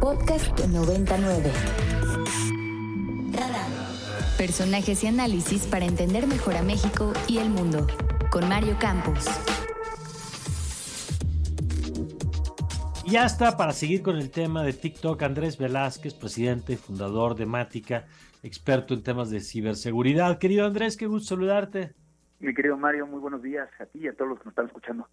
Podcast 99. Personajes y análisis para entender mejor a México y el mundo. Con Mario Campos. Y ya está para seguir con el tema de TikTok, Andrés Velázquez, presidente y fundador de Mática, experto en temas de ciberseguridad. Querido Andrés, qué gusto saludarte. Mi querido Mario, muy buenos días a ti y a todos los que nos están escuchando.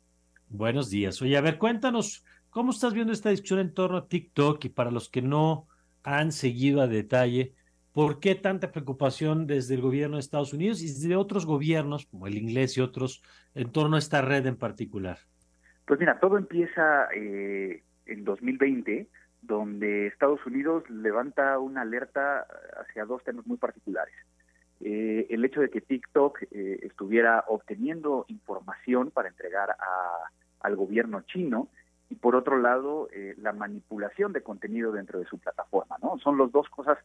Buenos días. Oye, a ver, cuéntanos, ¿cómo estás viendo esta discusión en torno a TikTok? Y para los que no han seguido a detalle, ¿por qué tanta preocupación desde el gobierno de Estados Unidos y desde otros gobiernos, como el inglés y otros, en torno a esta red en particular? Pues mira, todo empieza eh, en 2020, donde Estados Unidos levanta una alerta hacia dos temas muy particulares. Eh, el hecho de que TikTok eh, estuviera obteniendo información para entregar a, al gobierno chino y por otro lado eh, la manipulación de contenido dentro de su plataforma, ¿no? Son las dos cosas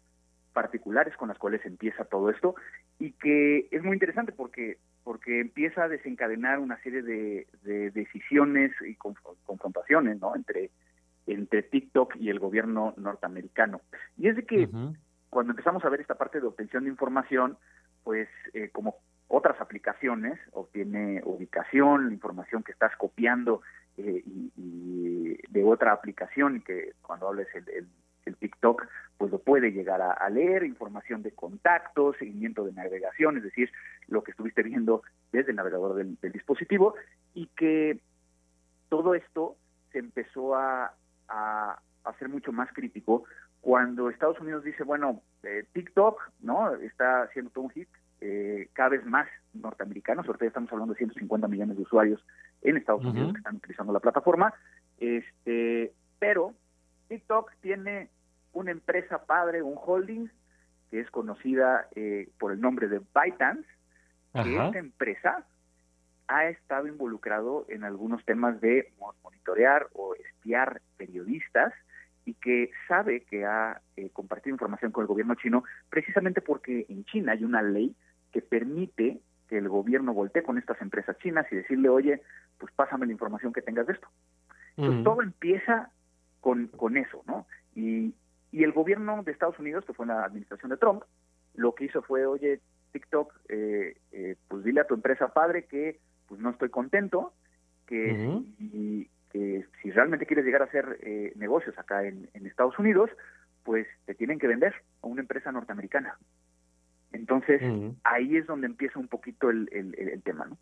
particulares con las cuales empieza todo esto y que es muy interesante porque porque empieza a desencadenar una serie de, decisiones y confrontaciones, ¿no? Entre entre TikTok y el gobierno norteamericano. Y es de que cuando empezamos a ver esta parte de obtención de información, pues eh, como otras aplicaciones, obtiene ubicación, la información que estás copiando eh, y, de otra aplicación que cuando hables el, el, TikTok, pues lo puede llegar a, leer, información de contactos, seguimiento de navegación, es decir, lo que estuviste viendo desde el navegador del, dispositivo y que todo esto se empezó a, a, a ser mucho más crítico cuando Estados Unidos dice, bueno, eh, TikTok, ¿no? Está haciendo todo un hit, eh, cada vez más norteamericanos, ahorita estamos hablando de 150 millones de usuarios en Estados Unidos que están utilizando la plataforma, este, pero TikTok tiene una empresa padre, un holding, que es conocida eh, por el nombre de ByteDance, que esta empresa ha estado involucrado en algunos temas de monitorear o espiar periodistas y que sabe que ha eh, compartido información con el gobierno chino precisamente porque en China hay una ley que permite que el gobierno voltee con estas empresas chinas y decirle, oye, pues pásame la información que tengas de esto. Entonces todo empieza con, con eso, ¿no? Y, y el gobierno de Estados Unidos, que fue la administración de Trump, lo que hizo fue, oye, TikTok, eh, eh, pues dile a tu empresa padre que pues no estoy contento, que que si realmente quieres llegar a hacer eh, negocios acá en, Estados Unidos, pues te tienen que vender a una empresa norteamericana. Entonces, ahí es donde empieza un poquito el, el, tema, ¿no?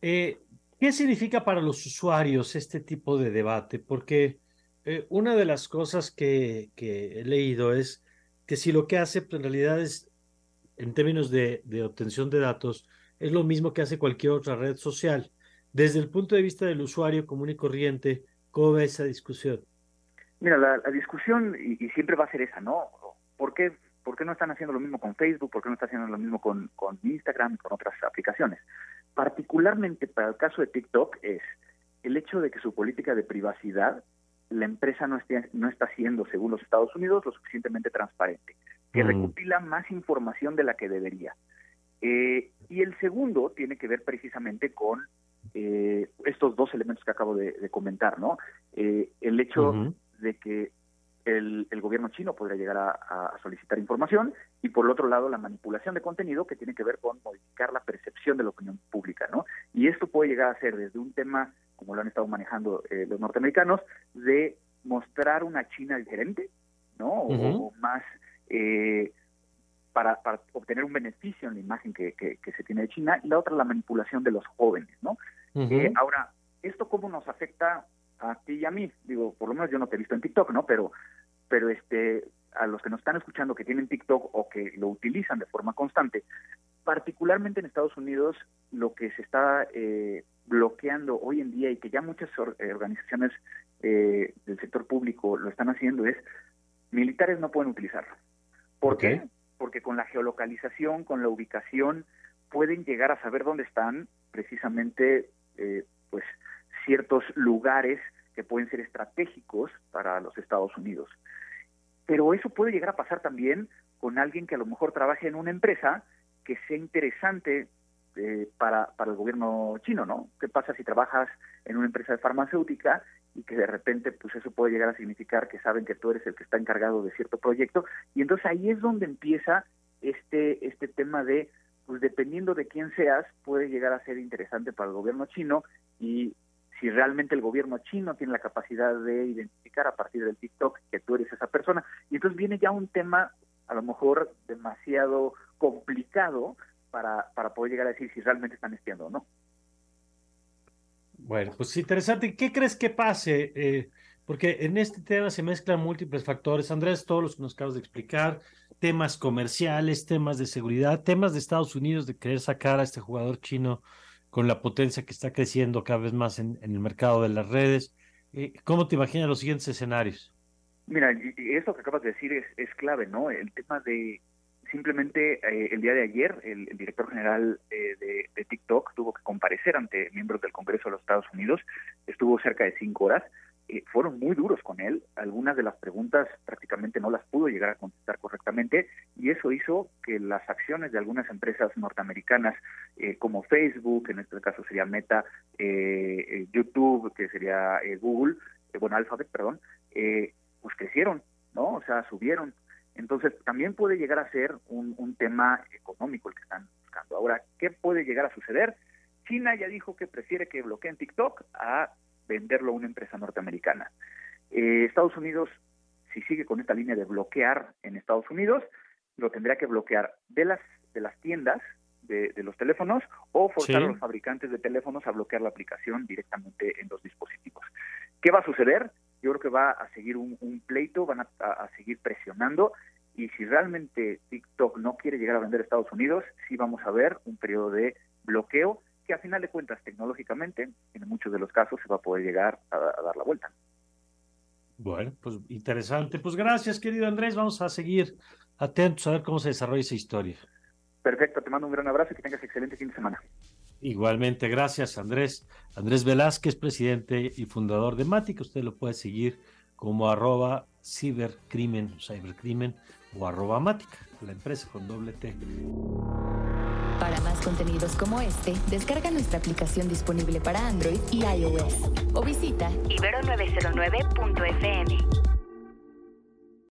Eh, ¿Qué significa para los usuarios este tipo de debate? Porque eh, una de las cosas que, que, he leído es que si lo que hace pues, en realidad es, en términos de, de obtención de datos, es lo mismo que hace cualquier otra red social. Desde el punto de vista del usuario común y corriente, ¿cómo ve esa discusión? Mira, la, discusión, y, siempre va a ser esa, ¿no? ¿Por qué, ¿Por qué no están haciendo lo mismo con Facebook? ¿Por qué no están haciendo lo mismo con, con Instagram y con otras aplicaciones? Particularmente para el caso de TikTok es el hecho de que su política de privacidad, la empresa no, esté, no está siendo, según los Estados Unidos, lo suficientemente transparente, que mm. recopila más información de la que debería. Eh, y el segundo tiene que ver precisamente con eh, estos dos elementos que acabo de, comentar, ¿no? Eh, el hecho de que el, gobierno chino podría llegar a, solicitar información y por el otro lado la manipulación de contenido que tiene que ver con modificar la percepción de la opinión pública, ¿no? Y esto puede llegar a ser desde un tema, como lo han estado manejando eh, los norteamericanos, de mostrar una China diferente, ¿no? O, más eh, para, obtener un beneficio en la imagen que, que, se tiene de China, y la otra la manipulación de los jóvenes, ¿no? Eh, ahora, ¿esto cómo nos afecta a ti y a mí? Digo, por lo menos yo no te he visto en TikTok, ¿no? Pero, pero este, a los que nos están escuchando que tienen TikTok o que lo utilizan de forma constante, particularmente en Estados Unidos, lo que se está eh, bloqueando hoy en día y que ya muchas eh, organizaciones del sector público lo están haciendo es militares no pueden utilizarlo. ¿Por qué? Porque con la geolocalización, con la ubicación, pueden llegar a saber dónde están precisamente eh, pues ciertos lugares que pueden ser estratégicos para los Estados Unidos. Pero eso puede llegar a pasar también con alguien que a lo mejor trabaje en una empresa que sea interesante eh, para, para el gobierno chino, ¿no? ¿Qué pasa si trabajas en una empresa de farmacéutica y que de repente pues eso puede llegar a significar que saben que tú eres el que está encargado de cierto proyecto y entonces ahí es donde empieza este este tema de pues dependiendo de quién seas puede llegar a ser interesante para el gobierno chino y si realmente el gobierno chino tiene la capacidad de identificar a partir del TikTok que tú eres esa persona y entonces viene ya un tema a lo mejor demasiado complicado para, para poder llegar a decir si realmente están espiando o no. Bueno, pues interesante. ¿Qué crees que pase? Eh, porque en este tema se mezclan múltiples factores. Andrés, todos los que nos acabas de explicar, temas comerciales, temas de seguridad, temas de Estados Unidos de querer sacar a este jugador chino con la potencia que está creciendo cada vez más en, el mercado de las redes. Eh, ¿Cómo te imaginas los siguientes escenarios? Mira, eso que acabas de decir es, es clave, ¿no? El tema de simplemente eh, el día de ayer el, director general eh, de, TikTok tuvo que comparecer ante miembros del Congreso de los Estados Unidos, estuvo cerca de cinco horas, eh, fueron muy duros con él, algunas de las preguntas prácticamente no las pudo llegar a contestar correctamente y eso hizo que las acciones de algunas empresas norteamericanas como Facebook, en este caso sería Meta, YouTube, que sería Google, bueno, Alphabet, perdón, pues crecieron, ¿no? O sea, subieron. Entonces, también puede llegar a ser un, tema económico el que están buscando. Ahora, ¿qué puede llegar a suceder? China ya dijo que prefiere que bloqueen TikTok a venderlo a una empresa norteamericana. Eh, Estados Unidos, si sigue con esta línea de bloquear en Estados Unidos, lo tendría que bloquear de las, de las tiendas de, los teléfonos o forzar a los fabricantes de teléfonos a bloquear la aplicación directamente en los dispositivos. ¿Qué va a suceder? yo creo que va a seguir un, pleito, van a, seguir presionando y si realmente TikTok no quiere llegar a vender a Estados Unidos, sí vamos a ver un periodo de bloqueo que a final de cuentas tecnológicamente en muchos de los casos se va a poder llegar a, dar la vuelta. Bueno, pues interesante. Pues gracias, querido Andrés. Vamos a seguir atentos a ver cómo se desarrolla esa historia. Perfecto, te mando un gran abrazo y que tengas excelente fin de semana. Igualmente, gracias Andrés. Andrés Velázquez, presidente y fundador de Matic. Usted lo puede seguir como arroba cibercrimen, cybercrimen o arroba Matic, la empresa con doble T. Para más contenidos como este, descarga nuestra aplicación disponible para Android y iOS o visita ibero909.fm.